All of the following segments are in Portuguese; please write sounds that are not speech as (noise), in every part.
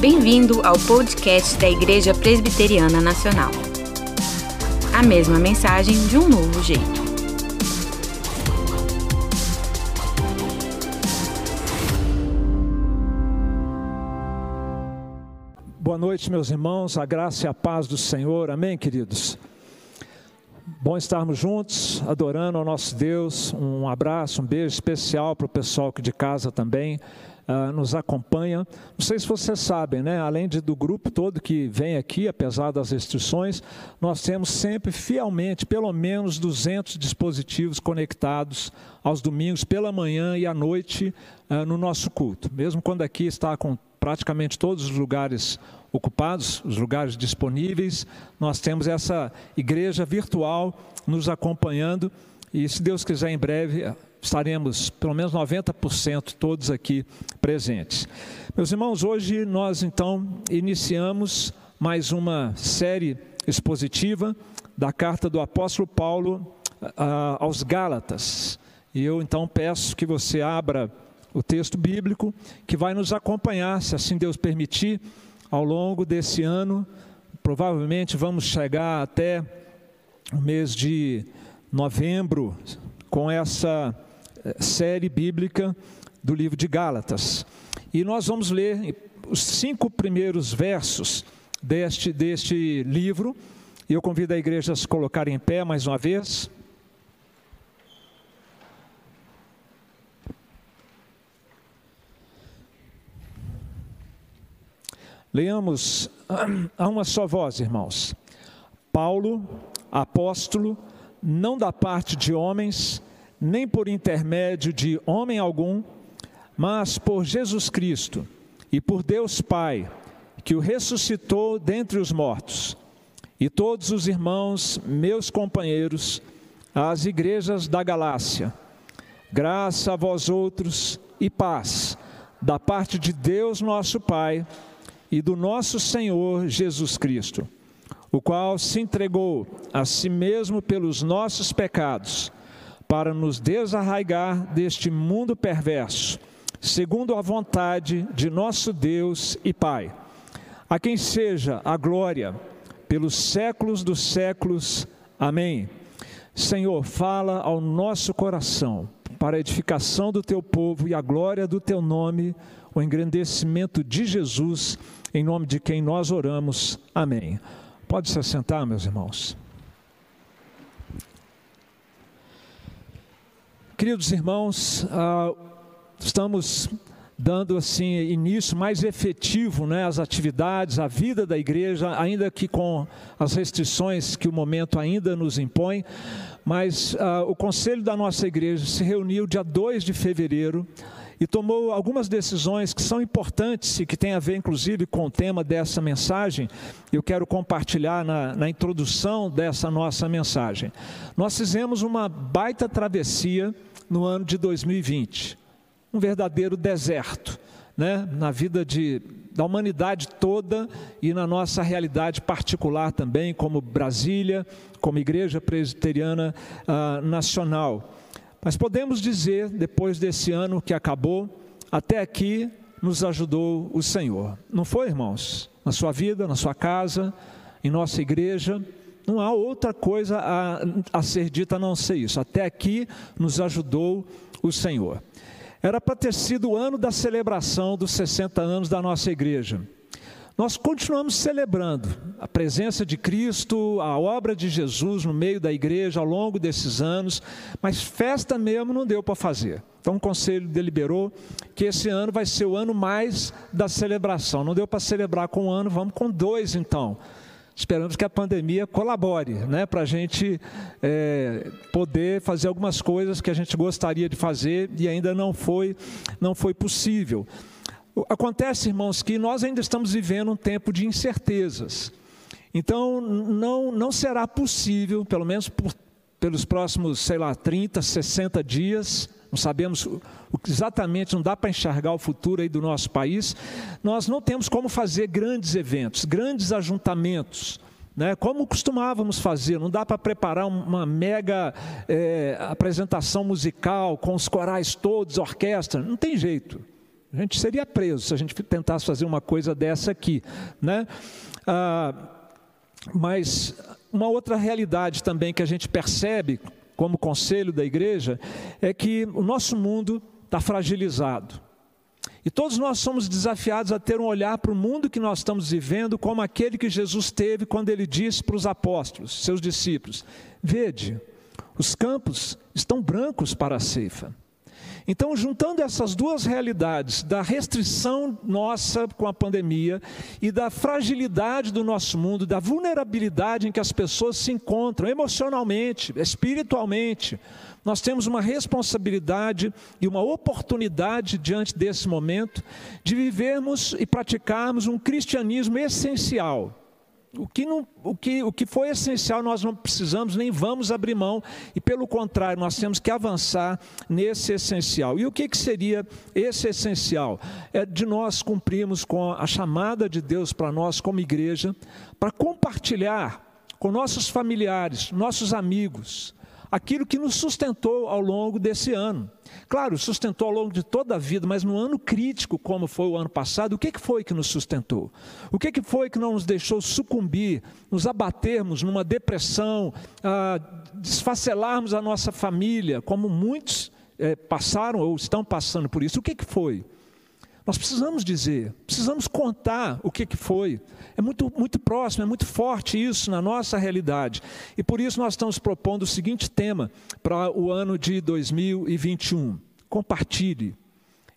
Bem-vindo ao podcast da Igreja Presbiteriana Nacional. A mesma mensagem de um novo jeito. Boa noite, meus irmãos, a graça e a paz do Senhor, amém, queridos? Bom estarmos juntos, adorando ao nosso Deus. Um abraço, um beijo especial para o pessoal que de casa também uh, nos acompanha. Não sei se vocês sabem, né? Além de, do grupo todo que vem aqui, apesar das restrições, nós temos sempre fielmente pelo menos 200 dispositivos conectados aos domingos pela manhã e à noite uh, no nosso culto. Mesmo quando aqui está com praticamente todos os lugares ocupados, os lugares disponíveis, nós temos essa igreja virtual nos acompanhando e se Deus quiser em breve estaremos pelo menos 90% todos aqui presentes. Meus irmãos, hoje nós então iniciamos mais uma série expositiva da carta do apóstolo Paulo uh, aos Gálatas. E eu então peço que você abra o texto bíblico que vai nos acompanhar, se assim Deus permitir, ao longo desse ano. Provavelmente vamos chegar até o mês de novembro com essa série bíblica do livro de Gálatas. E nós vamos ler os cinco primeiros versos deste, deste livro. E eu convido a igreja a se colocar em pé mais uma vez. Leamos a uma só voz, irmãos. Paulo, apóstolo, não da parte de homens, nem por intermédio de homem algum, mas por Jesus Cristo e por Deus Pai, que o ressuscitou dentre os mortos, e todos os irmãos, meus companheiros, às igrejas da Galácia. Graça a vós outros e paz, da parte de Deus nosso Pai e do nosso Senhor Jesus Cristo, o qual se entregou a si mesmo pelos nossos pecados para nos desarraigar deste mundo perverso, segundo a vontade de nosso Deus e Pai, a quem seja a glória pelos séculos dos séculos. Amém. Senhor, fala ao nosso coração, para a edificação do teu povo e a glória do teu nome, o engrandecimento de Jesus, em nome de quem nós oramos. Amém. Pode se assentar, meus irmãos. Queridos irmãos, ah, estamos dando assim início mais efetivo né, às atividades, à vida da igreja, ainda que com as restrições que o momento ainda nos impõe, mas ah, o conselho da nossa igreja se reuniu dia 2 de fevereiro e tomou algumas decisões que são importantes e que têm a ver, inclusive, com o tema dessa mensagem. Eu quero compartilhar na, na introdução dessa nossa mensagem. Nós fizemos uma baita travessia no ano de 2020 um verdadeiro deserto. Né, na vida de, da humanidade toda e na nossa realidade particular também, como Brasília, como Igreja Presbiteriana ah, Nacional. Mas podemos dizer, depois desse ano que acabou, até aqui nos ajudou o Senhor. Não foi, irmãos? Na sua vida, na sua casa, em nossa igreja, não há outra coisa a, a ser dita a não ser isso. Até aqui nos ajudou o Senhor. Era para ter sido o ano da celebração dos 60 anos da nossa igreja. Nós continuamos celebrando a presença de Cristo, a obra de Jesus no meio da igreja ao longo desses anos, mas festa mesmo não deu para fazer. Então o conselho deliberou que esse ano vai ser o ano mais da celebração. Não deu para celebrar com um ano, vamos com dois então. Esperamos que a pandemia colabore, né, para a gente é, poder fazer algumas coisas que a gente gostaria de fazer e ainda não foi, não foi possível. Acontece, irmãos, que nós ainda estamos vivendo um tempo de incertezas. Então, não, não será possível, pelo menos por, pelos próximos, sei lá, 30, 60 dias, não sabemos exatamente, não dá para enxergar o futuro aí do nosso país, nós não temos como fazer grandes eventos, grandes ajuntamentos. Né, como costumávamos fazer, não dá para preparar uma mega é, apresentação musical com os corais todos, orquestra, não tem jeito. A gente seria preso se a gente tentasse fazer uma coisa dessa aqui, né? Ah, mas uma outra realidade também que a gente percebe como conselho da igreja é que o nosso mundo está fragilizado. E todos nós somos desafiados a ter um olhar para o mundo que nós estamos vivendo como aquele que Jesus teve quando ele disse para os apóstolos, seus discípulos: Vede, os campos estão brancos para a ceifa. Então, juntando essas duas realidades, da restrição nossa com a pandemia e da fragilidade do nosso mundo, da vulnerabilidade em que as pessoas se encontram emocionalmente, espiritualmente, nós temos uma responsabilidade e uma oportunidade diante desse momento de vivermos e praticarmos um cristianismo essencial o que, não, o, que, o que foi essencial nós não precisamos nem vamos abrir mão, e pelo contrário, nós temos que avançar nesse essencial. E o que, que seria esse essencial? É de nós cumprirmos com a chamada de Deus para nós, como igreja, para compartilhar com nossos familiares, nossos amigos, aquilo que nos sustentou ao longo desse ano. Claro, sustentou ao longo de toda a vida, mas no ano crítico, como foi o ano passado, o que foi que nos sustentou? O que foi que não nos deixou sucumbir, nos abatermos numa depressão, ah, desfacelarmos a nossa família, como muitos eh, passaram ou estão passando por isso? O que foi? Nós precisamos dizer, precisamos contar o que, que foi. É muito, muito próximo, é muito forte isso na nossa realidade. E por isso nós estamos propondo o seguinte tema para o ano de 2021. Compartilhe.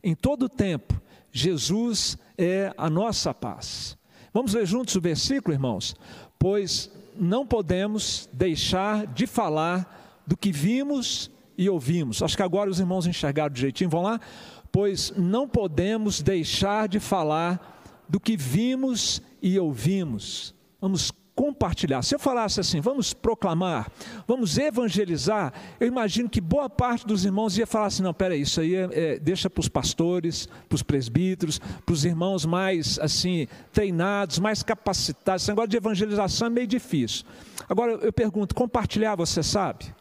Em todo o tempo, Jesus é a nossa paz. Vamos ler juntos o versículo, irmãos? Pois não podemos deixar de falar do que vimos e ouvimos. Acho que agora os irmãos enxergaram do jeitinho. Vão lá? Pois não podemos deixar de falar do que vimos e ouvimos. Vamos compartilhar. Se eu falasse assim, vamos proclamar, vamos evangelizar, eu imagino que boa parte dos irmãos ia falar assim: não, peraí, isso aí é, é, deixa para os pastores, para os presbíteros, para os irmãos mais assim treinados, mais capacitados. Esse negócio de evangelização é meio difícil. Agora eu pergunto: compartilhar você sabe?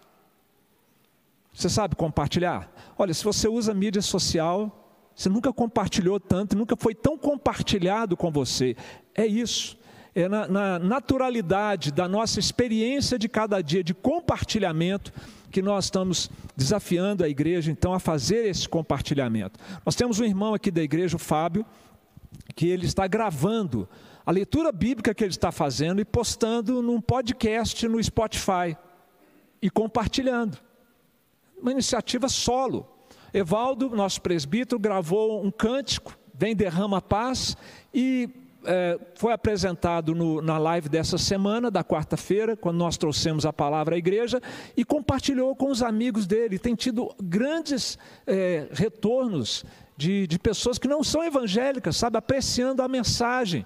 Você sabe compartilhar? Olha, se você usa mídia social, você nunca compartilhou tanto, nunca foi tão compartilhado com você. É isso. É na, na naturalidade da nossa experiência de cada dia de compartilhamento que nós estamos desafiando a igreja, então, a fazer esse compartilhamento. Nós temos um irmão aqui da igreja, o Fábio, que ele está gravando a leitura bíblica que ele está fazendo e postando num podcast no Spotify e compartilhando uma iniciativa solo. Evaldo, nosso presbítero, gravou um cântico, Vem Derrama Paz, e é, foi apresentado no, na live dessa semana, da quarta-feira, quando nós trouxemos a palavra à igreja, e compartilhou com os amigos dele. Tem tido grandes é, retornos de, de pessoas que não são evangélicas, sabe, apreciando a mensagem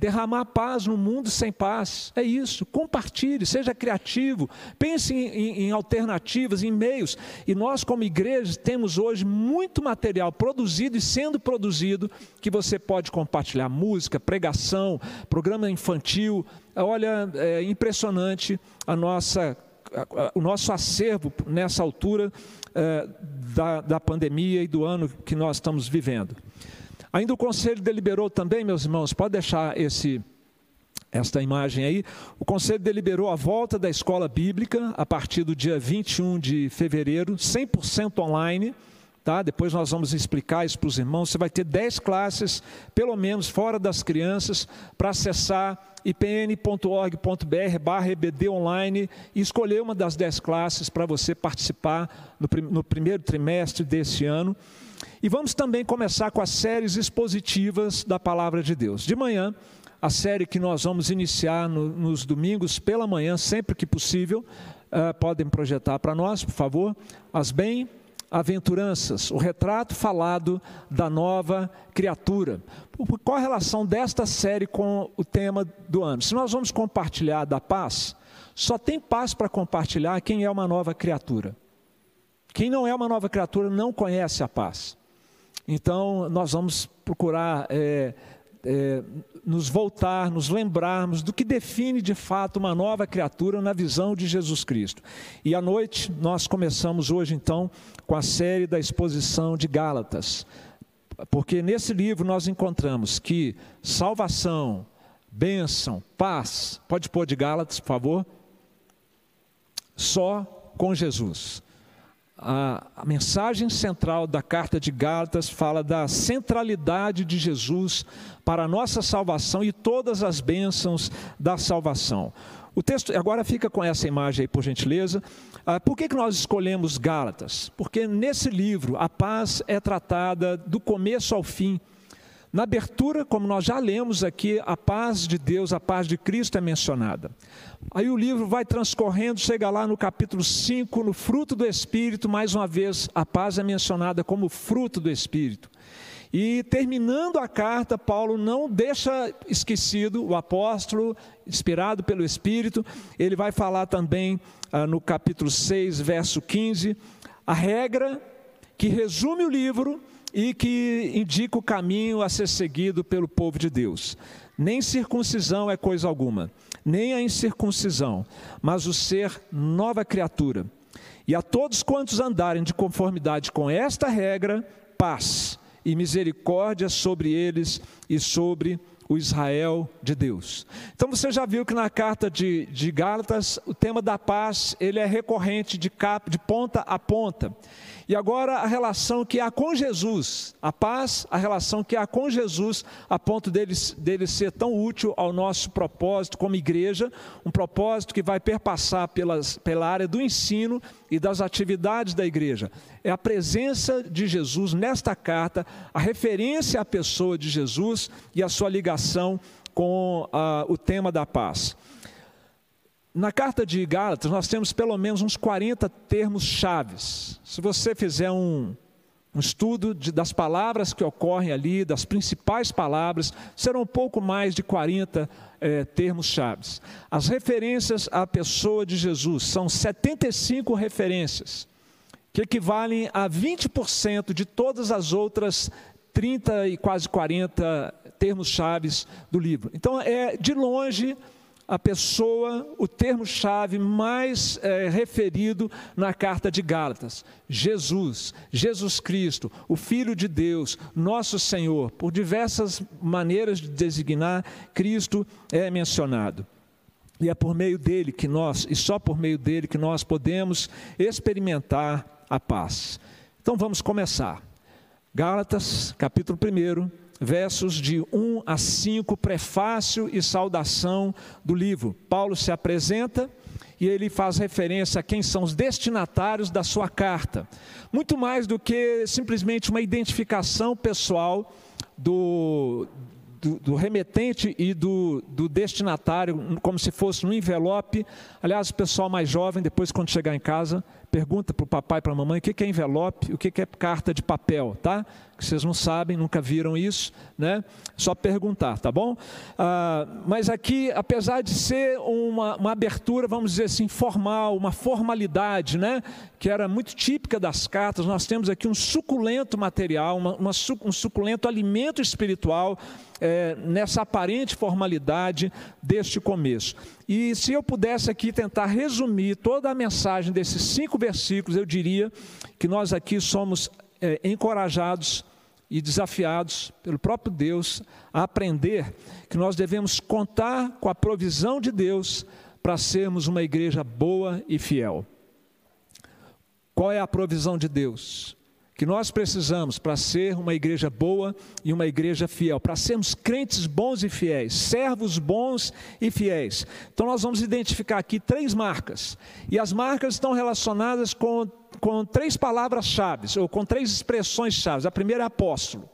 derramar paz no mundo sem paz. É isso. Compartilhe, seja criativo, pense em, em, em, alternativas, em meios. E nós, como igreja, temos hoje muito material produzido e sendo produzido que você pode compartilhar: música, pregação, programa infantil. Olha, é impressionante a nossa, o nosso acervo nessa altura é, da, da pandemia e do ano que nós estamos vivendo. Ainda o conselho deliberou também, meus irmãos, pode deixar esse esta imagem aí. O conselho deliberou a volta da escola bíblica a partir do dia 21 de fevereiro, 100% online. Tá? Depois nós vamos explicar isso para os irmãos. Você vai ter 10 classes, pelo menos fora das crianças, para acessar ipn.org.br barra EBD online e escolher uma das 10 classes para você participar no, no primeiro trimestre desse ano. E vamos também começar com as séries expositivas da Palavra de Deus. De manhã, a série que nós vamos iniciar no, nos domingos pela manhã, sempre que possível, uh, podem projetar para nós, por favor, as bem-aventuranças, o retrato falado da nova criatura. Qual a relação desta série com o tema do ano? Se nós vamos compartilhar da paz, só tem paz para compartilhar quem é uma nova criatura. Quem não é uma nova criatura não conhece a paz. Então, nós vamos procurar é, é, nos voltar, nos lembrarmos do que define de fato uma nova criatura na visão de Jesus Cristo. E à noite, nós começamos hoje então com a série da exposição de Gálatas. Porque nesse livro nós encontramos que salvação, bênção, paz, pode pôr de Gálatas, por favor, só com Jesus. A, mensagem central da carta de Gálatas fala da centralidade de Jesus para a nossa salvação e todas as bênçãos da salvação. O texto agora fica com essa imagem aí, por gentileza. Ah, por que, que nós escolhemos Gálatas? Porque nesse livro a paz é tratada do começo ao fim. Na abertura, como nós já lemos aqui, a paz de Deus, a paz de Cristo é mencionada. Aí o livro vai transcorrendo, chega lá no capítulo 5, no fruto do Espírito, mais uma vez, a paz é mencionada como fruto do Espírito. E terminando a carta, Paulo não deixa esquecido o apóstolo, inspirado pelo Espírito, ele vai falar também ah, no capítulo 6, verso 15, a regra que resume o livro e que indica o caminho a ser seguido pelo povo de Deus. Nem circuncisão é coisa alguma, nem a incircuncisão, mas o ser nova criatura. E a todos quantos andarem de conformidade com esta regra, paz e misericórdia sobre eles e sobre o Israel de Deus. Então você já viu que na carta de, de Gálatas o tema da paz ele é recorrente de, cap, de ponta a ponta. E agora a relação que há com Jesus, a paz, a relação que há com Jesus, a ponto dele, dele ser tão útil ao nosso propósito como igreja, um propósito que vai perpassar pelas, pela área do ensino e das atividades da igreja. É a presença de Jesus nesta carta, a referência à pessoa de Jesus e a sua ligação com uh, o tema da paz. Na carta de Gálatas, nós temos pelo menos uns 40 termos chaves. Se você fizer um, um estudo de, das palavras que ocorrem ali, das principais palavras, serão um pouco mais de 40 é, termos chaves. As referências à pessoa de Jesus são 75 referências, que equivalem a 20% de todas as outras 30 e quase 40 termos chaves do livro. Então, é de longe a pessoa, o termo-chave mais é, referido na carta de Gálatas: Jesus, Jesus Cristo, o Filho de Deus, nosso Senhor. Por diversas maneiras de designar, Cristo é mencionado. E é por meio dele que nós, e só por meio dele, que nós podemos experimentar a paz. Então vamos começar. Gálatas, capítulo 1, versos de 1 a 5, prefácio e saudação do livro. Paulo se apresenta e ele faz referência a quem são os destinatários da sua carta. Muito mais do que simplesmente uma identificação pessoal do, do, do, remetente e do, do, destinatário, como se fosse um envelope. Aliás, o pessoal mais jovem, depois quando chegar em casa, pergunta para o papai e para a mamãe o que é envelope, o que é carta de papel, tá? Que vocês não sabem, nunca viram isso, né? Só perguntar, tá bom? Ah, mas aqui, apesar de ser uma, uma abertura, vamos dizer assim, formal, uma formalidade, né? Que era muito típica das cartas, nós temos aqui um suculento material, uma, uma, um suculento alimento espiritual é, nessa aparente formalidade deste começo. E se eu pudesse aqui tentar resumir toda a mensagem desses cinco versículos, eu diria que nós aqui somos é, encorajados e desafiados pelo próprio Deus a aprender que nós devemos contar com a provisão de Deus para sermos uma igreja boa e fiel. Qual é a provisão de Deus? Que nós precisamos para ser uma igreja boa e uma igreja fiel, para sermos crentes bons e fiéis, servos bons e fiéis. Então nós vamos identificar aqui três marcas, e as marcas estão relacionadas com, com três palavras-chave, ou com três expressões-chave. A primeira é apóstolo.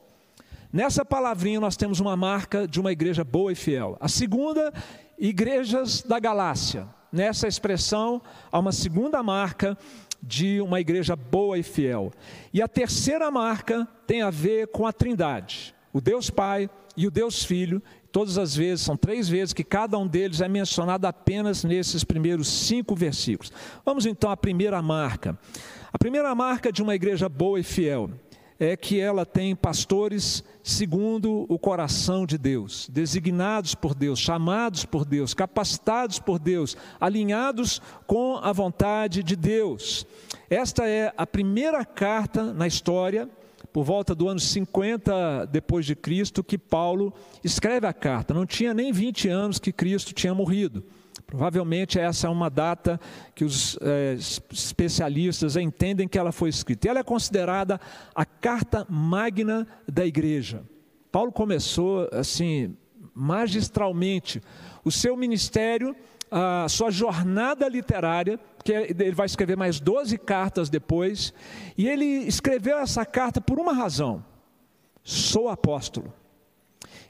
Nessa palavrinha nós temos uma marca de uma igreja boa e fiel. A segunda, igrejas da Galácia. Nessa expressão há uma segunda marca de uma igreja boa e fiel. E a terceira marca tem a ver com a Trindade, o Deus Pai e o Deus Filho. Todas as vezes, são três vezes que cada um deles é mencionado apenas nesses primeiros cinco versículos. Vamos então à primeira marca. A primeira marca de uma igreja boa e fiel é que ela tem pastores segundo o coração de Deus, designados por Deus, chamados por Deus, capacitados por Deus, alinhados com a vontade de Deus. Esta é a primeira carta na história por volta do ano 50 depois de Cristo, que Paulo escreve a carta. Não tinha nem 20 anos que Cristo tinha morrido. Provavelmente essa é uma data que os é, especialistas entendem que ela foi escrita. Ela é considerada a carta magna da igreja. Paulo começou assim magistralmente o seu ministério, a sua jornada literária, que ele vai escrever mais 12 cartas depois, e ele escreveu essa carta por uma razão: sou apóstolo.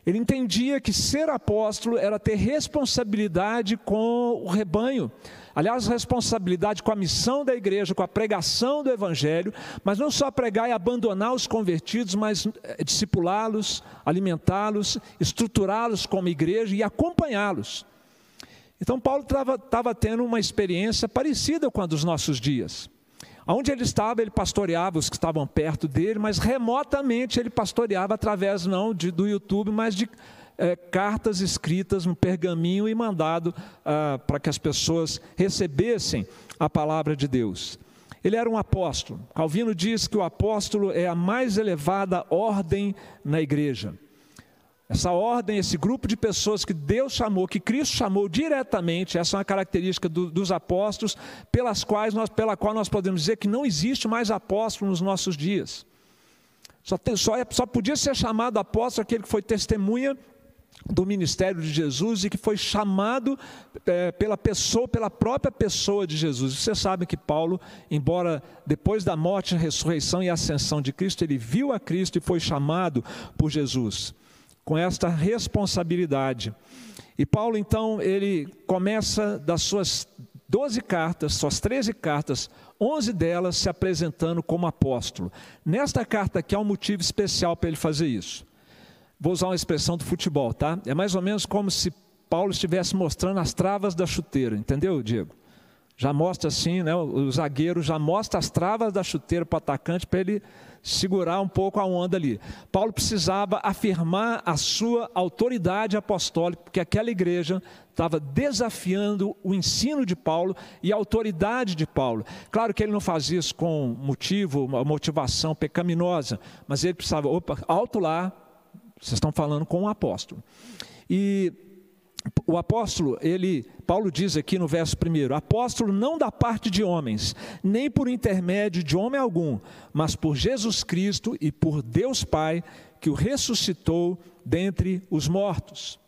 Ele entendia que ser apóstolo era ter responsabilidade com o rebanho. Aliás, responsabilidade com a missão da igreja, com a pregação do evangelho, mas não só pregar e abandonar os convertidos, mas eh, discipulá-los, alimentá-los, estruturá-los como igreja e acompanhá-los. Então, Paulo estava tendo uma experiência parecida com a dos nossos dias. Onde ele estava, ele pastoreava os que estavam perto dele, mas remotamente ele pastoreava através não de, do YouTube, mas de é, cartas escritas no pergaminho e mandado ah, para que as pessoas recebessem a palavra de Deus. Ele era um apóstolo. Calvino diz que o apóstolo é a mais elevada ordem na igreja. Essa ordem, esse grupo de pessoas que Deus chamou, que Cristo chamou diretamente, essa é uma característica do, dos apóstolos, pelas quais nós, pela qual nós podemos dizer que não existe mais apóstolo nos nossos dias. Só, tem, só, é, só podia ser chamado apóstolo aquele que foi testemunha do ministério de Jesus e que foi chamado é, pela pessoa, pela própria pessoa de Jesus. Você sabe que Paulo, embora depois da morte, ressurreição e ascensão de Cristo, ele viu a Cristo e foi chamado por Jesus com esta responsabilidade. E Paulo, então, ele começa das suas 12 cartas, suas 13 cartas, 11 delas se apresentando como apóstolo. Nesta carta aqui há um motivo especial para ele fazer isso. Vou usar uma expressão do futebol, tá? É mais ou menos como se Paulo estivesse mostrando as travas da chuteira, entendeu, Diego? Já mostra assim, né? O zagueiro já mostra as travas da chuteira para o atacante para ele segurar um pouco a onda ali. Paulo precisava afirmar a sua autoridade apostólica, porque aquela igreja estava desafiando o ensino de Paulo e a autoridade de Paulo. Claro que ele não fazia isso com motivo, uma motivação pecaminosa, mas ele precisava, opa, alto lá, vocês estão falando com um apóstolo. E o apóstolo, ele, Paulo diz aqui no verso primeiro, apóstolo não da parte de homens, nem por intermédio de homem algum, mas por Jesus Cristo e por Deus Pai, que o ressuscitou dentre os mortos.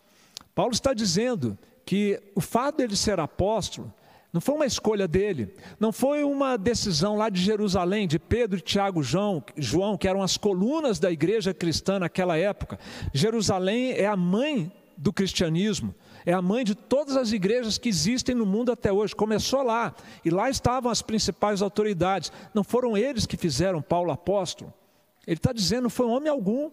Paulo está dizendo que o fato dele ser apóstolo não foi uma escolha dele, não foi uma decisão lá de Jerusalém, de Pedro, Tiago, João, João, que eram as colunas da igreja cristã naquela época. Jerusalém é a mãe do cristianismo é a mãe de todas as igrejas que existem no mundo até hoje. Começou lá, e lá estavam as principais autoridades. Não foram eles que fizeram Paulo apóstolo. Ele está dizendo, não foi homem algum,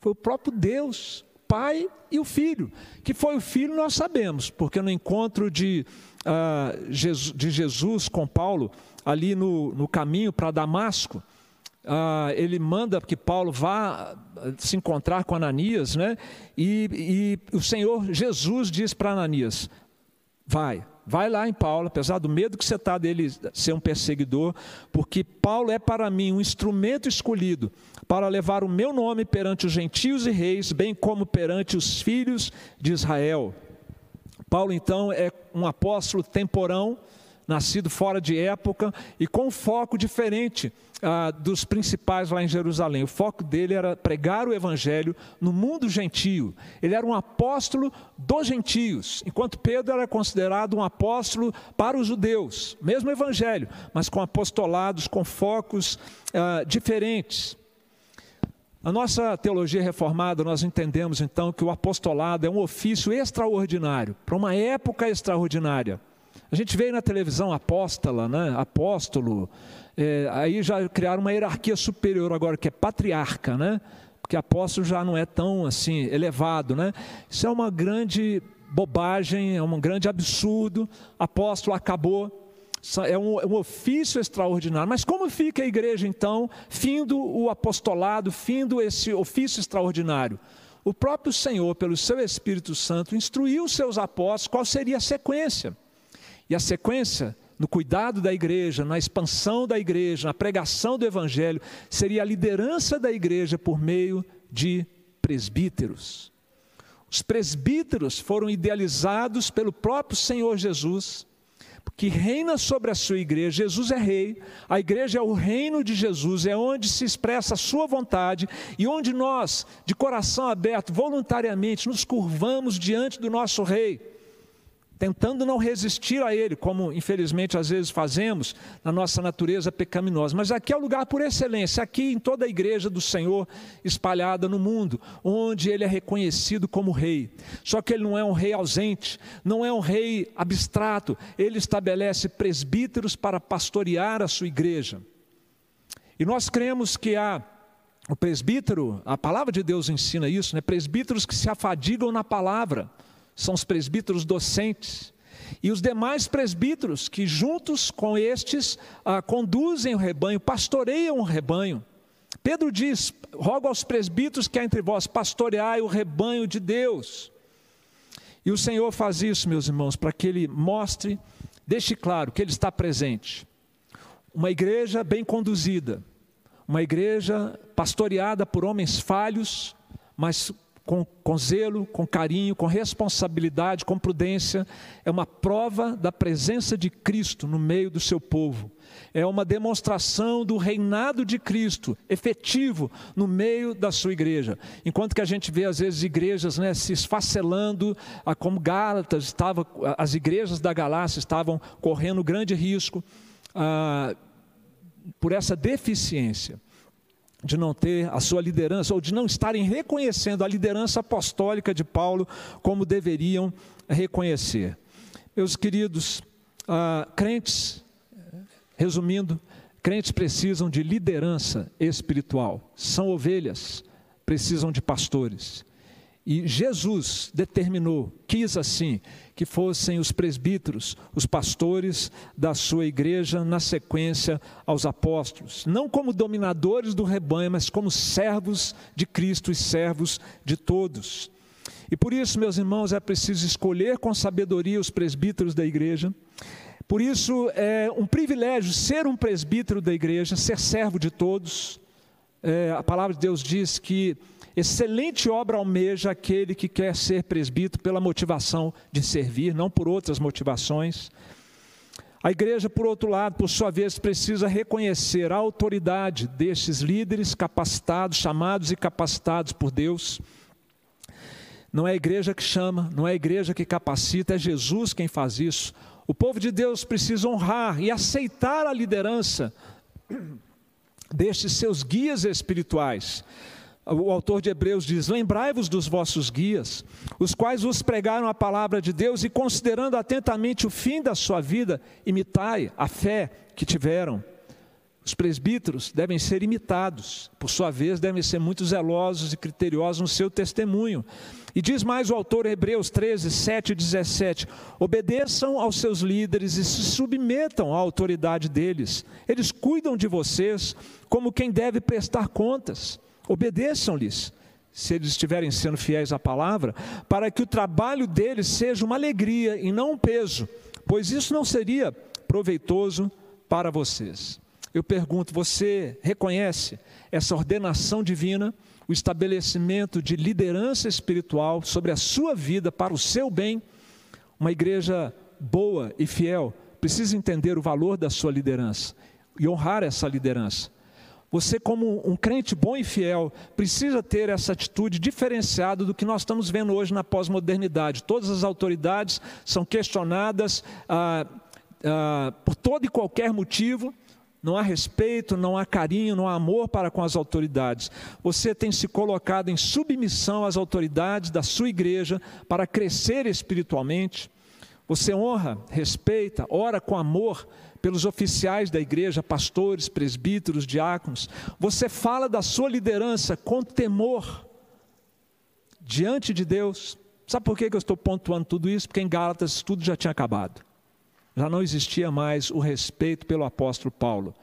foi o próprio Deus, Pai e o Filho. Que foi o Filho, nós sabemos, porque no encontro de, uh, de Jesus com Paulo, ali no, no caminho para Damasco, ah, ele manda que Paulo vá ah, se encontrar com Ananias, né? E, e o Senhor Jesus diz para Ananias: vai, vai lá em Paulo, apesar do medo que você está dele ser um perseguidor, porque Paulo é para mim um instrumento escolhido para levar o meu nome perante os gentios e reis, bem como perante os filhos de Israel. Paulo, então, é um apóstolo temporão, nascido fora de época e com um foco diferente ah, dos principais lá em Jerusalém. O foco dele era pregar o evangelho no mundo gentio. Ele era um apóstolo dos gentios, enquanto Pedro era considerado um apóstolo para os judeus. Mesmo evangelho, mas com apostolados, com focos ah, diferentes. A nossa teologia reformada, nós entendemos então que o apostolado é um ofício extraordinário, para uma época extraordinária. A gente veio na televisão apóstola, né? apóstolo, é, aí já criaram uma hierarquia superior agora, que é patriarca, né? Porque apóstolo já não é tão assim elevado, né? Isso é uma grande bobagem, é um grande absurdo. Apóstolo acabou. É um, é um, ofício extraordinário. Mas como fica a igreja então, findo o apostolado, findo esse ofício extraordinário? O próprio Senhor, pelo seu Espírito Santo, instruiu seus apóstolos qual seria a sequência. E a sequência no cuidado da igreja, na expansão da igreja, na pregação do evangelho, seria a liderança da igreja por meio de presbíteros. Os presbíteros foram idealizados pelo próprio Senhor Jesus, que reina sobre a sua igreja. Jesus é rei, a igreja é o reino de Jesus, é onde se expressa a sua vontade e onde nós, de coração aberto, voluntariamente, nos curvamos diante do nosso rei tentando não resistir a Ele, como infelizmente às vezes fazemos na nossa natureza pecaminosa. Mas aqui é o lugar por excelência, aqui em toda a igreja do Senhor espalhada no mundo, onde Ele é reconhecido como Rei. Só que Ele não é um Rei ausente, não é um Rei abstrato, Ele estabelece presbíteros para pastorear a sua igreja. E nós cremos que há o presbítero, a palavra de Deus ensina isso, né? presbíteros que se afadigam na palavra são os presbíteros docentes. E os demais presbíteros que, juntos com estes, ah, conduzem o rebanho, pastoreiam o rebanho. Pedro diz: rogo aos presbíteros que há entre vós, pastoreai o rebanho de Deus. E o Senhor faz isso, meus irmãos, para que Ele mostre, deixe claro que Ele está presente. Uma igreja bem conduzida, uma igreja pastoreada por homens falhos, mas com, com zelo, com carinho, com responsabilidade, com prudência, é uma prova da presença de Cristo no meio do seu povo. É uma demonstração do reinado de Cristo efetivo no meio da sua igreja. Enquanto que a gente vê às vezes igrejas né, se esfacelando, como Gálatas estava, as igrejas da Galácia estavam correndo grande risco ah, por essa deficiência de não ter a sua liderança, ou de não estarem reconhecendo a liderança apostólica de Paulo como deveriam reconhecer. Meus queridos, ah, crentes, resumindo, crentes precisam de liderança espiritual, são ovelhas, precisam de pastores. E Jesus determinou, quis assim, que fossem os presbíteros, os pastores da sua igreja, na sequência aos apóstolos, não como dominadores do rebanho, mas como servos de Cristo e servos de todos. E por isso, meus irmãos, é preciso escolher com sabedoria os presbíteros da igreja. Por isso, é um privilégio ser um presbítero da igreja, ser servo de todos. É, a palavra de Deus diz que Excelente obra almeja aquele que quer ser presbítero pela motivação de servir, não por outras motivações. A igreja, por outro lado, por sua vez, precisa reconhecer a autoridade destes líderes capacitados, chamados e capacitados por Deus. Não é a igreja que chama, não é a igreja que capacita, é Jesus quem faz isso. O povo de Deus precisa honrar e aceitar a liderança destes seus guias espirituais o autor de Hebreus diz: Lembrai-vos dos vossos guias, os quais vos pregaram a palavra de Deus, e considerando atentamente o fim da sua vida, imitai a fé que tiveram. Os presbíteros devem ser imitados, por sua vez, devem ser muito zelosos e criteriosos no seu testemunho. E diz mais o autor, Hebreus 13, 7 e 17: Obedeçam aos seus líderes e se submetam à autoridade deles. Eles cuidam de vocês como quem deve prestar contas. Obedeçam-lhes, se eles estiverem sendo fiéis à palavra, para que o trabalho deles seja uma alegria e não um peso, pois isso não seria proveitoso para vocês. Eu pergunto: você reconhece essa ordenação divina, o estabelecimento de liderança espiritual sobre a sua vida para o seu bem? Uma igreja boa e fiel precisa entender o valor da sua liderança e honrar essa liderança. Você, como um crente bom e fiel, precisa ter essa atitude diferenciada do que nós estamos vendo hoje na pós-modernidade. Todas as autoridades são questionadas ah, ah, por todo e qualquer motivo. Não há respeito, não há carinho, não há amor para com as autoridades. Você tem se colocado em submissão às autoridades da sua igreja para crescer espiritualmente. Você honra, respeita, ora com amor pelos oficiais da igreja, pastores, presbíteros, diáconos. Você fala da sua liderança com temor diante de Deus. Sabe por que eu estou pontuando tudo isso? Porque em Gálatas tudo já tinha acabado. Já não existia mais o respeito pelo apóstolo Paulo.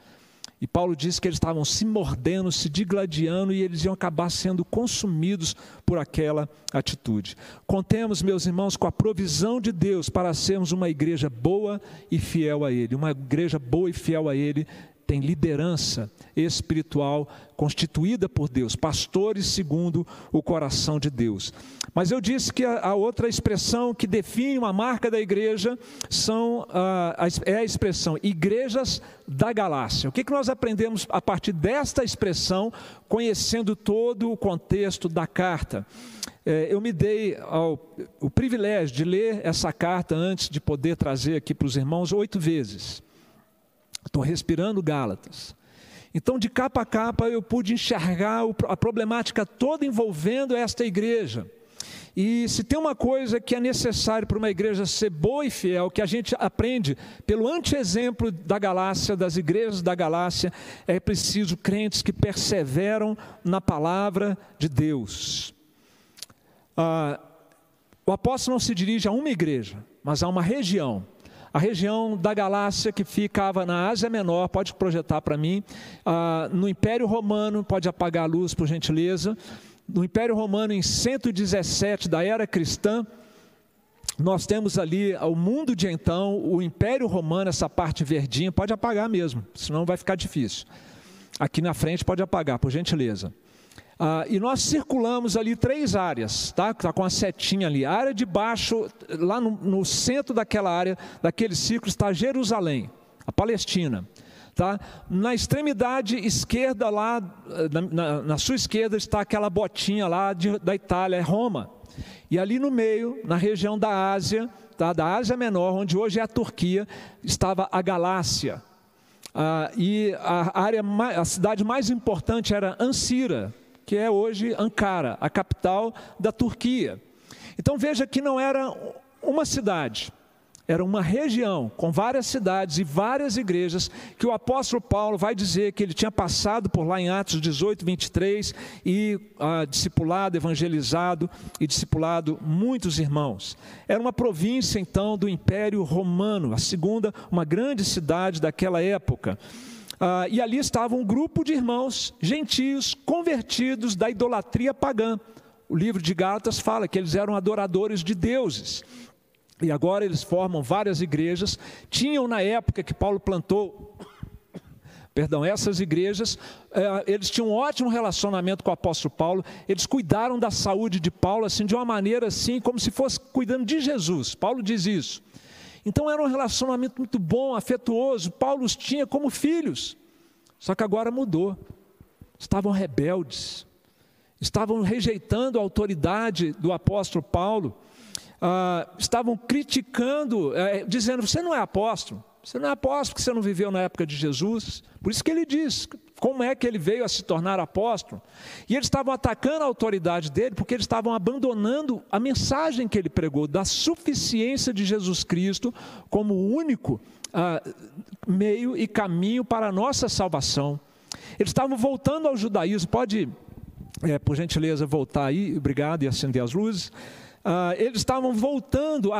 E Paulo diz que eles estavam se mordendo, se digladiando e eles iam acabar sendo consumidos por aquela atitude. Contemos, meus irmãos, com a provisão de Deus para sermos uma igreja boa e fiel a Ele. Uma igreja boa e fiel a Ele tem liderança espiritual constituída por Deus, pastores segundo o coração de Deus. Mas eu disse que a, a outra expressão que define uma marca da igreja são, a, a, é a expressão igrejas da galáxia. O que, que nós aprendemos a partir desta expressão, conhecendo todo o contexto da carta? É, eu me dei ao, o privilégio de ler essa carta antes de poder trazer aqui para os irmãos oito vezes. Estou respirando Gálatas. Então, de capa a capa, eu pude enxergar a problemática toda envolvendo esta igreja. E se tem uma coisa que é necessário para uma igreja ser boa e fiel, que a gente aprende pelo anteexemplo da Galácia, das igrejas da Galácia, é preciso crentes que perseveram na palavra de Deus. Ah, o apóstolo não se dirige a uma igreja, mas a uma região a região da Galácia que ficava na Ásia Menor, pode projetar para mim, ah, no Império Romano, pode apagar a luz por gentileza, no Império Romano em 117 da era cristã, nós temos ali o mundo de então, o Império Romano, essa parte verdinha, pode apagar mesmo, senão vai ficar difícil. Aqui na frente pode apagar, por gentileza. Ah, e nós circulamos ali três áreas, tá? Está com a setinha ali. A área de baixo, lá no, no centro daquela área, daquele círculo, está Jerusalém, a Palestina. Tá? Na extremidade esquerda, lá, na, na, na sua esquerda, está aquela botinha lá de, da Itália, é Roma. E ali no meio, na região da Ásia, tá? da Ásia Menor, onde hoje é a Turquia, estava a Galácia. Ah, e a, área, a cidade mais importante era Ansira, que é hoje Ankara, a capital da Turquia. Então veja que não era uma cidade, era uma região com várias cidades e várias igrejas que o apóstolo Paulo vai dizer que ele tinha passado por lá em Atos 18, 23 e ah, discipulado, evangelizado e discipulado muitos irmãos. Era uma província então do Império Romano, a segunda, uma grande cidade daquela época. Ah, e ali estava um grupo de irmãos gentios convertidos da idolatria pagã. O livro de Gálatas fala que eles eram adoradores de deuses. E agora eles formam várias igrejas. Tinham na época que Paulo plantou, (coughs) perdão, essas igrejas, eh, eles tinham um ótimo relacionamento com o apóstolo Paulo. Eles cuidaram da saúde de Paulo assim de uma maneira assim como se fosse cuidando de Jesus. Paulo diz isso. Então era um relacionamento muito bom, afetuoso. Paulo os tinha como filhos. Só que agora mudou. Estavam rebeldes, estavam rejeitando a autoridade do apóstolo Paulo, ah, estavam criticando, eh, dizendo: Você não é apóstolo, você não é apóstolo porque você não viveu na época de Jesus. Por isso que ele diz: como é que ele veio a se tornar apóstolo? E eles estavam atacando a autoridade dele porque eles estavam abandonando a mensagem que ele pregou da suficiência de Jesus Cristo como único ah, meio e caminho para a nossa salvação. Eles estavam voltando ao judaísmo. Pode, é, por gentileza, voltar aí, obrigado, e acender as luzes. Ah, eles estavam voltando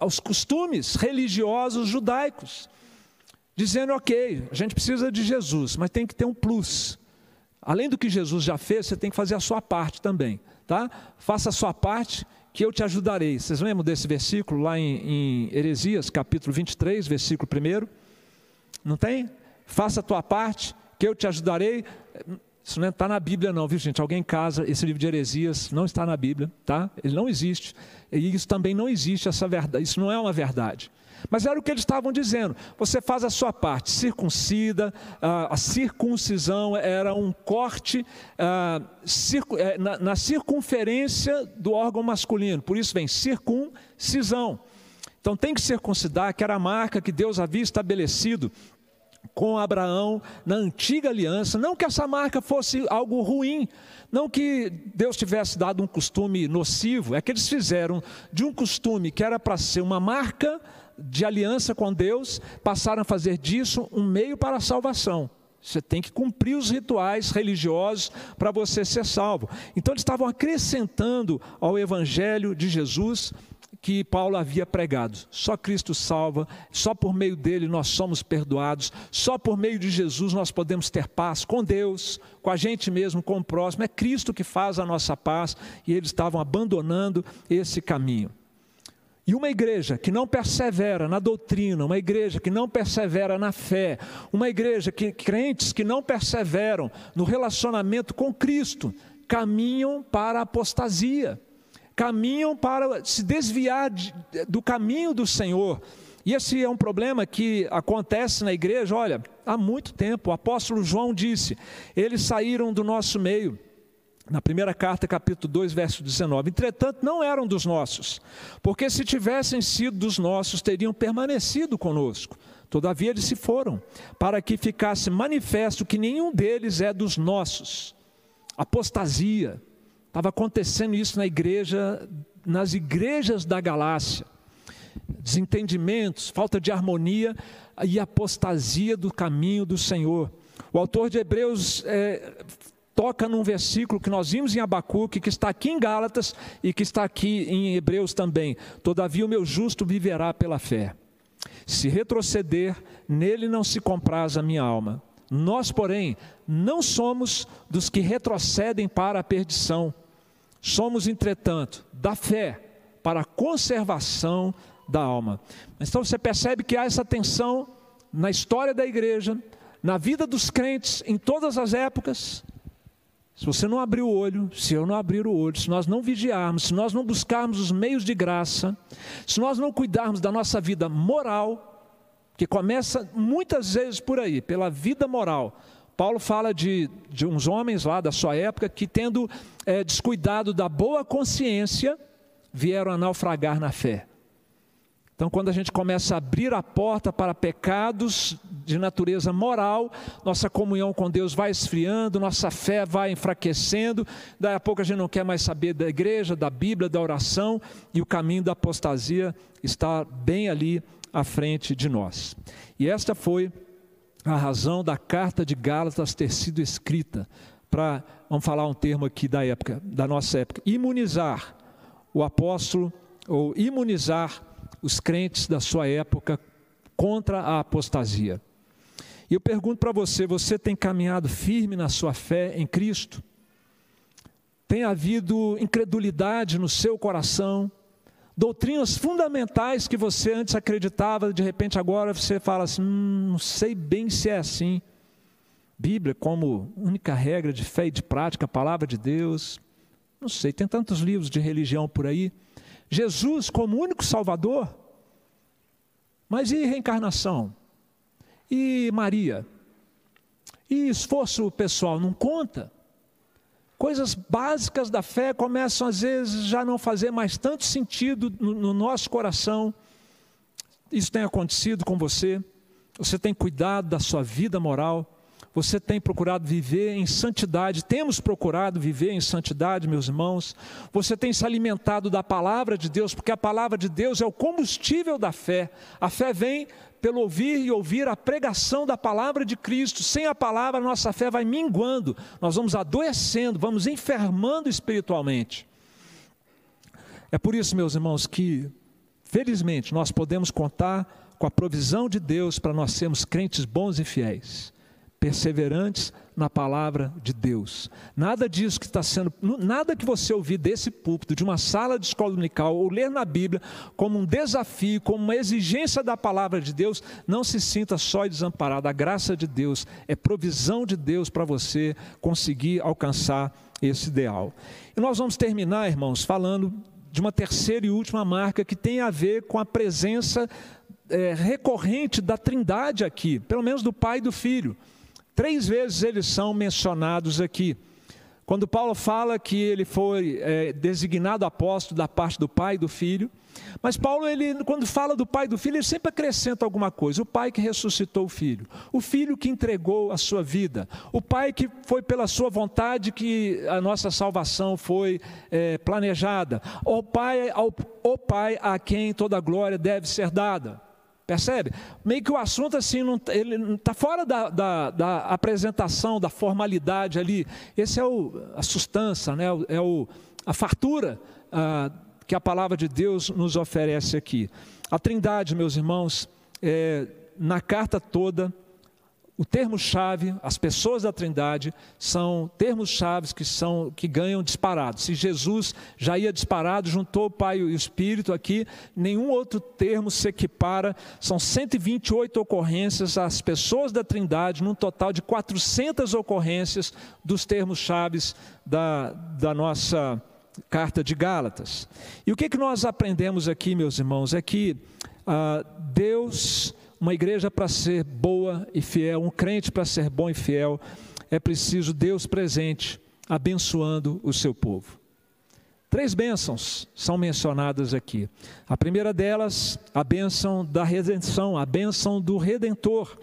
aos costumes religiosos judaicos dizendo: ok, a gente precisa de Jesus, mas tem que ter um plus. Além do que Jesus já fez, você tem que fazer a sua parte também, tá? Faça a sua parte, que eu te ajudarei. Vocês lembram desse versículo lá em, em Heresias, capítulo 23, versículo 1? Não tem? Faça a tua parte, que eu te ajudarei. Isso não está na Bíblia, não, viu, gente? Alguém em casa, esse livro de heresias não está na Bíblia, tá? Ele não existe. E isso também não existe, essa verdade. Isso não é uma verdade. Mas era o que eles estavam dizendo. Você faz a sua parte, circuncida, a circuncisão era um corte é, na circunferência do órgão masculino, por isso vem circuncisão. Então tem que circuncidar, que era a marca que Deus havia estabelecido com Abraão na antiga aliança. Não que essa marca fosse algo ruim, não que Deus tivesse dado um costume nocivo, é que eles fizeram de um costume que era para ser uma marca de aliança com Deus, passaram a fazer disso um meio para a salvação. Você tem que cumprir os rituais religiosos para você ser salvo. Então eles estavam acrescentando ao evangelho de Jesus que Paulo havia pregado. Só Cristo salva, só por meio dele nós somos perdoados, só por meio de Jesus nós podemos ter paz com Deus, com a gente mesmo, com o próximo. É Cristo que faz a nossa paz e eles estavam abandonando esse caminho. E uma igreja que não persevera na doutrina, uma igreja que não persevera na fé, uma igreja que crentes que não perseveram no relacionamento com Cristo, caminham para a apostasia caminham para se desviar de, do caminho do Senhor. E esse é um problema que acontece na igreja, olha, há muito tempo. O apóstolo João disse: eles saíram do nosso meio. Na primeira carta, capítulo 2, verso 19. Entretanto, não eram dos nossos, porque se tivessem sido dos nossos, teriam permanecido conosco. Todavia, eles se foram, para que ficasse manifesto que nenhum deles é dos nossos. Apostasia, Estava acontecendo isso na igreja, nas igrejas da Galácia. Desentendimentos, falta de harmonia e apostasia do caminho do Senhor. O autor de Hebreus é, toca num versículo que nós vimos em Abacuque, que está aqui em Gálatas e que está aqui em Hebreus também. Todavia o meu justo viverá pela fé. Se retroceder, nele não se compraz a minha alma. Nós, porém, não somos dos que retrocedem para a perdição. Somos, entretanto, da fé para a conservação da alma. Então você percebe que há essa tensão na história da igreja, na vida dos crentes, em todas as épocas. Se você não abrir o olho, se eu não abrir o olho, se nós não vigiarmos, se nós não buscarmos os meios de graça, se nós não cuidarmos da nossa vida moral, que começa muitas vezes por aí, pela vida moral. Paulo fala de, de uns homens lá da sua época que, tendo é, descuidado da boa consciência, vieram a naufragar na fé. Então, quando a gente começa a abrir a porta para pecados de natureza moral, nossa comunhão com Deus vai esfriando, nossa fé vai enfraquecendo, daí a pouco a gente não quer mais saber da igreja, da Bíblia, da oração, e o caminho da apostasia está bem ali à frente de nós. E esta foi a razão da carta de Gálatas ter sido escrita para, vamos falar um termo aqui da época, da nossa época, imunizar o apóstolo ou imunizar os crentes da sua época contra a apostasia. E eu pergunto para você: você tem caminhado firme na sua fé em Cristo? Tem havido incredulidade no seu coração? Doutrinas fundamentais que você antes acreditava, de repente agora você fala assim: hum, não sei bem se é assim. Bíblia como única regra de fé e de prática, a palavra de Deus. Não sei, tem tantos livros de religião por aí. Jesus como único Salvador. Mas e reencarnação? E Maria? E esforço pessoal não conta? Coisas básicas da fé começam às vezes já não fazer mais tanto sentido no, no nosso coração. Isso tem acontecido com você? Você tem cuidado da sua vida moral? Você tem procurado viver em santidade? Temos procurado viver em santidade, meus irmãos? Você tem se alimentado da palavra de Deus, porque a palavra de Deus é o combustível da fé. A fé vem pelo ouvir e ouvir a pregação da palavra de Cristo. Sem a palavra, nossa fé vai minguando, nós vamos adoecendo, vamos enfermando espiritualmente. É por isso, meus irmãos, que, felizmente, nós podemos contar com a provisão de Deus para nós sermos crentes bons e fiéis perseverantes na palavra de Deus. Nada disso que está sendo, nada que você ouvir desse púlpito, de uma sala de escola dominical, ou ler na Bíblia, como um desafio, como uma exigência da palavra de Deus, não se sinta só e desamparado. A graça de Deus é provisão de Deus para você conseguir alcançar esse ideal. E nós vamos terminar, irmãos, falando de uma terceira e última marca que tem a ver com a presença é, recorrente da Trindade aqui, pelo menos do Pai e do Filho. Três vezes eles são mencionados aqui. Quando Paulo fala que ele foi é, designado apóstolo da parte do Pai e do Filho, mas Paulo, ele, quando fala do Pai e do Filho, ele sempre acrescenta alguma coisa. O Pai que ressuscitou o Filho, o Filho que entregou a sua vida, o Pai que foi pela sua vontade que a nossa salvação foi é, planejada, o Pai, ao, o Pai a quem toda a glória deve ser dada. Percebe? Meio que o assunto assim, não, tá, ele está fora da, da, da, apresentação, da formalidade ali. Esse é o, a sustância, né? é o, a fartura ah, que a palavra de Deus nos oferece aqui. A Trindade, meus irmãos, é, na carta toda, o termo-chave, as pessoas da Trindade, são termos-chave que, são, que ganham disparado. Se Jesus já ia disparado, juntou o Pai e o Espírito aqui, nenhum outro termo se equipara. São 128 ocorrências, as pessoas da Trindade, num total de 400 ocorrências dos termos-chave da, da nossa carta de Gálatas. E o que, que nós aprendemos aqui, meus irmãos, é que ah, Deus uma igreja para ser boa e fiel, um crente para ser bom e fiel, é preciso Deus presente, abençoando o seu povo. Três bênçãos são mencionadas aqui. A primeira delas, a bênção da redenção, a bênção do redentor.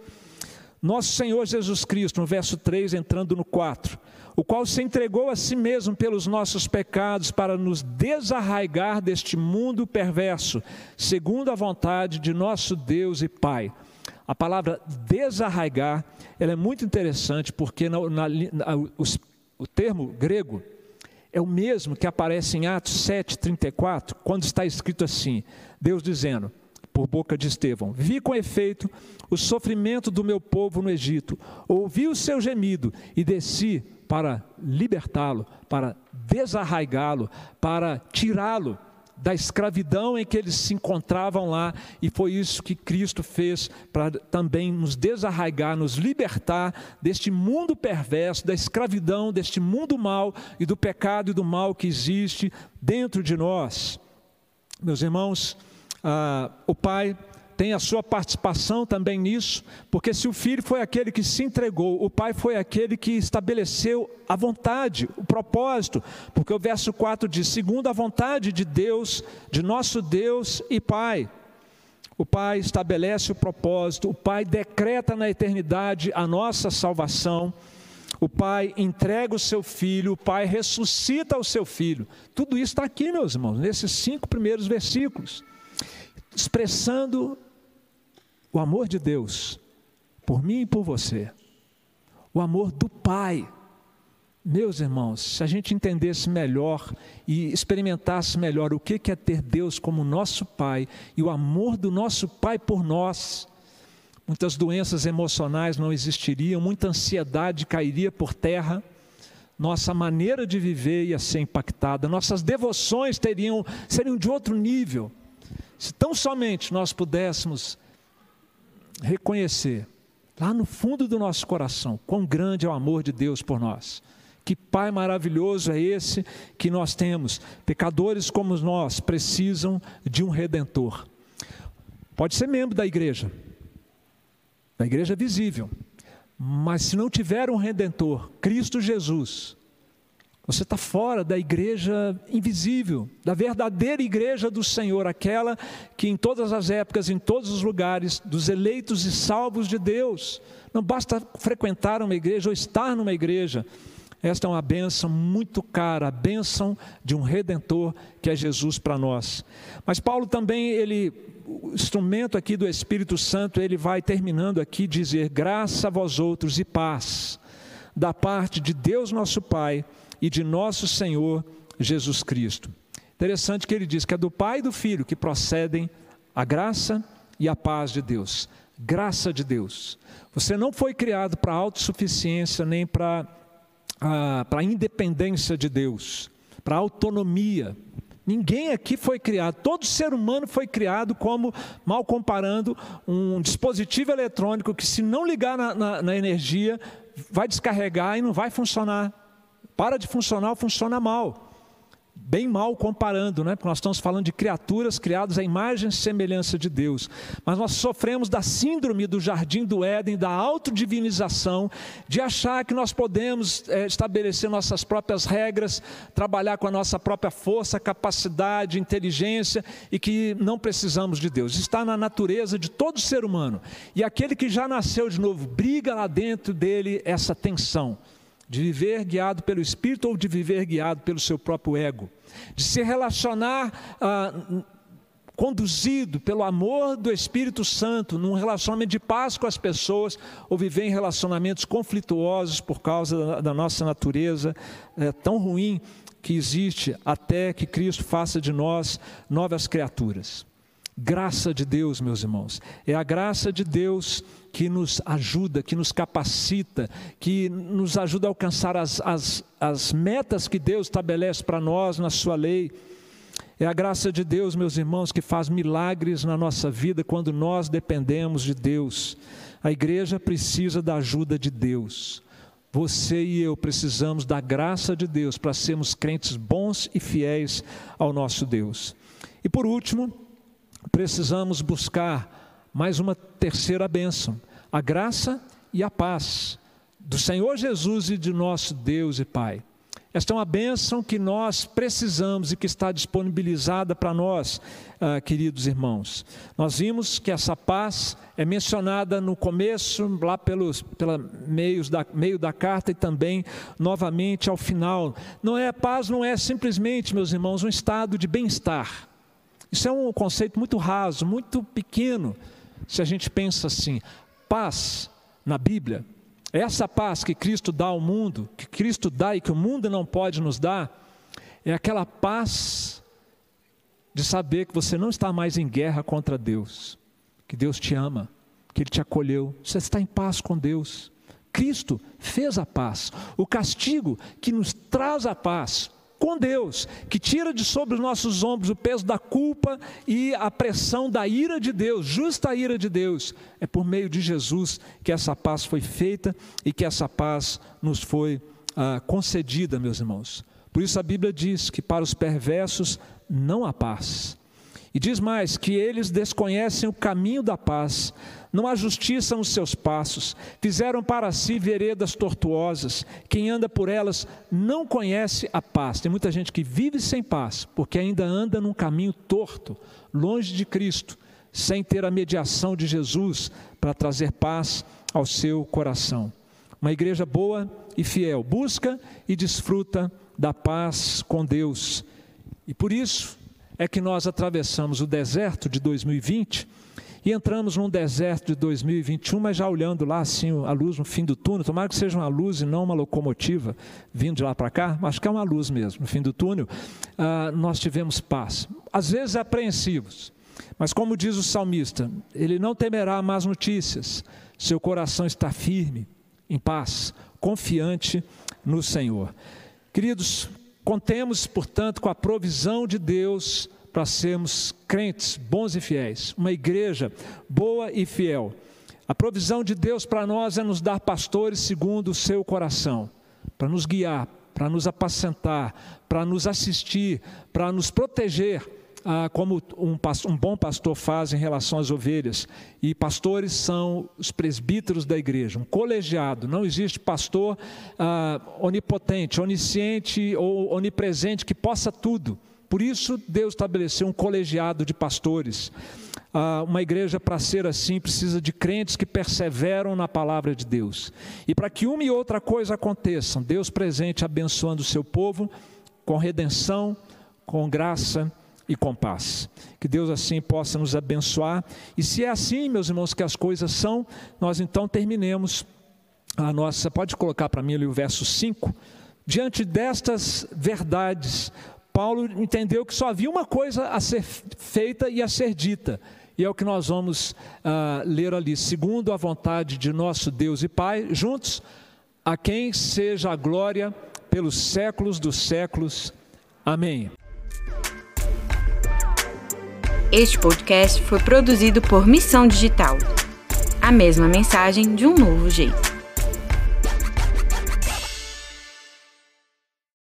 Nosso Senhor Jesus Cristo, no verso 3, entrando no 4, o qual se entregou a si mesmo pelos nossos pecados para nos desarraigar deste mundo perverso, segundo a vontade de nosso Deus e Pai. A palavra desarraigar, ela é muito interessante porque na, na, na, o, o termo grego é o mesmo que aparece em Atos 7:34, quando está escrito assim: Deus dizendo: por boca de Estevão: Vi com efeito o sofrimento do meu povo no Egito, ouvi o seu gemido e desci para libertá-lo, para desarraigá-lo, para tirá-lo da escravidão em que eles se encontravam lá, e foi isso que Cristo fez para também nos desarraigar, nos libertar deste mundo perverso, da escravidão, deste mundo mal e do pecado e do mal que existe dentro de nós. Meus irmãos, ah, o Pai tem a sua participação também nisso, porque se o filho foi aquele que se entregou, o pai foi aquele que estabeleceu a vontade, o propósito, porque o verso 4 diz: segundo a vontade de Deus, de nosso Deus e Pai. O Pai estabelece o propósito, o Pai decreta na eternidade a nossa salvação, o Pai entrega o seu filho, o Pai ressuscita o seu filho. Tudo isso está aqui, meus irmãos, nesses cinco primeiros versículos expressando o amor de Deus por mim e por você, o amor do Pai. Meus irmãos, se a gente entendesse melhor e experimentasse melhor o que é ter Deus como nosso Pai e o amor do nosso Pai por nós, muitas doenças emocionais não existiriam, muita ansiedade cairia por terra, nossa maneira de viver ia ser impactada, nossas devoções teriam, seriam de outro nível. Se tão somente nós pudéssemos reconhecer, lá no fundo do nosso coração, quão grande é o amor de Deus por nós. Que Pai maravilhoso é esse que nós temos. Pecadores como nós precisam de um redentor. Pode ser membro da igreja, da igreja visível, mas se não tiver um redentor, Cristo Jesus, você está fora da igreja invisível, da verdadeira igreja do Senhor, aquela que em todas as épocas, em todos os lugares, dos eleitos e salvos de Deus. Não basta frequentar uma igreja ou estar numa igreja. Esta é uma bênção muito cara, a bênção de um redentor que é Jesus para nós. Mas Paulo também, ele, o instrumento aqui do Espírito Santo, ele vai terminando aqui dizer: graça a vós outros e paz, da parte de Deus nosso Pai e de nosso Senhor Jesus Cristo. Interessante que ele diz que é do Pai e do Filho que procedem a graça e a paz de Deus. Graça de Deus. Você não foi criado para autossuficiência nem para a para independência de Deus, para autonomia. Ninguém aqui foi criado, todo ser humano foi criado como, mal comparando, um dispositivo eletrônico que, se não ligar na, na, na energia, vai descarregar e não vai funcionar. Para de funcionar, funciona mal. Bem mal comparando, né? Porque nós estamos falando de criaturas criadas à imagem e semelhança de Deus. Mas nós sofremos da síndrome do jardim do Éden, da autodivinização, de achar que nós podemos é, estabelecer nossas próprias regras, trabalhar com a nossa própria força, capacidade, inteligência e que não precisamos de Deus. Está na natureza de todo ser humano. E aquele que já nasceu de novo, briga lá dentro dele essa tensão de viver guiado pelo Espírito ou de viver guiado pelo seu próprio ego, de se relacionar ah, conduzido pelo amor do Espírito Santo, num relacionamento de paz com as pessoas, ou viver em relacionamentos conflituosos por causa da, da nossa natureza. É, tão ruim que existe até que Cristo faça de nós novas criaturas. Graça de Deus, meus irmãos, é a graça de Deus que nos ajuda, que nos capacita, que nos ajuda a alcançar as, as, as metas que Deus estabelece para nós na Sua lei. É a graça de Deus, meus irmãos, que faz milagres na nossa vida quando nós dependemos de Deus. A igreja precisa da ajuda de Deus. Você e eu precisamos da graça de Deus para sermos crentes bons e fiéis ao nosso Deus. E por último, precisamos buscar mais uma terceira bênção: a graça e a paz do Senhor Jesus e de nosso Deus e Pai. Esta é uma bênção que nós precisamos e que está disponibilizada para nós, uh, queridos irmãos. Nós vimos que essa paz é mencionada no começo, lá pelos pela meios da, meio da carta e também novamente ao final. Não é paz, não é simplesmente, meus irmãos, um estado de bem-estar. Isso é um conceito muito raso, muito pequeno, se a gente pensa assim. Paz na Bíblia essa paz que Cristo dá ao mundo, que Cristo dá e que o mundo não pode nos dar, é aquela paz de saber que você não está mais em guerra contra Deus, que Deus te ama, que Ele te acolheu, você está em paz com Deus. Cristo fez a paz. O castigo que nos traz a paz com Deus, que tira de sobre os nossos ombros o peso da culpa e a pressão da ira de Deus, justa ira de Deus. É por meio de Jesus que essa paz foi feita e que essa paz nos foi ah, concedida, meus irmãos. Por isso a Bíblia diz que para os perversos não há paz. E diz mais que eles desconhecem o caminho da paz não há justiça nos seus passos, fizeram para si veredas tortuosas, quem anda por elas não conhece a paz. Tem muita gente que vive sem paz, porque ainda anda num caminho torto, longe de Cristo, sem ter a mediação de Jesus para trazer paz ao seu coração. Uma igreja boa e fiel busca e desfruta da paz com Deus. E por isso é que nós atravessamos o deserto de 2020 e entramos num deserto de 2021, mas já olhando lá assim a luz no fim do túnel, tomara que seja uma luz e não uma locomotiva vindo de lá para cá, acho que é uma luz mesmo, no fim do túnel, ah, nós tivemos paz. Às vezes apreensivos, mas como diz o salmista, ele não temerá más notícias, seu coração está firme, em paz, confiante no Senhor. Queridos, contemos, portanto, com a provisão de Deus para sermos crentes bons e fiéis, uma igreja boa e fiel. A provisão de Deus para nós é nos dar pastores segundo o seu coração, para nos guiar, para nos apacentar, para nos assistir, para nos proteger, ah, como um, um, bom pastor faz em relação às ovelhas. E pastores são os presbíteros da igreja, um colegiado. Não existe pastor ah, onipotente, onisciente ou onipresente que possa tudo. Por isso, Deus estabeleceu um colegiado de pastores. Ah, uma igreja, para ser assim, precisa de crentes que perseveram na palavra de Deus. E para que uma e outra coisa aconteçam, Deus presente abençoando o seu povo com redenção, com graça e com paz. Que Deus assim possa nos abençoar. E se é assim, meus irmãos, que as coisas são, nós então terminemos a nossa. Pode colocar para mim ali o verso 5. Diante destas verdades, Paulo entendeu que só havia uma coisa a ser feita e a ser dita. E é o que nós vamos uh, ler ali. Segundo a vontade de nosso Deus e Pai, juntos, a quem seja a glória pelos séculos dos séculos. Amém. Este podcast foi produzido por Missão Digital. A mesma mensagem de um novo jeito.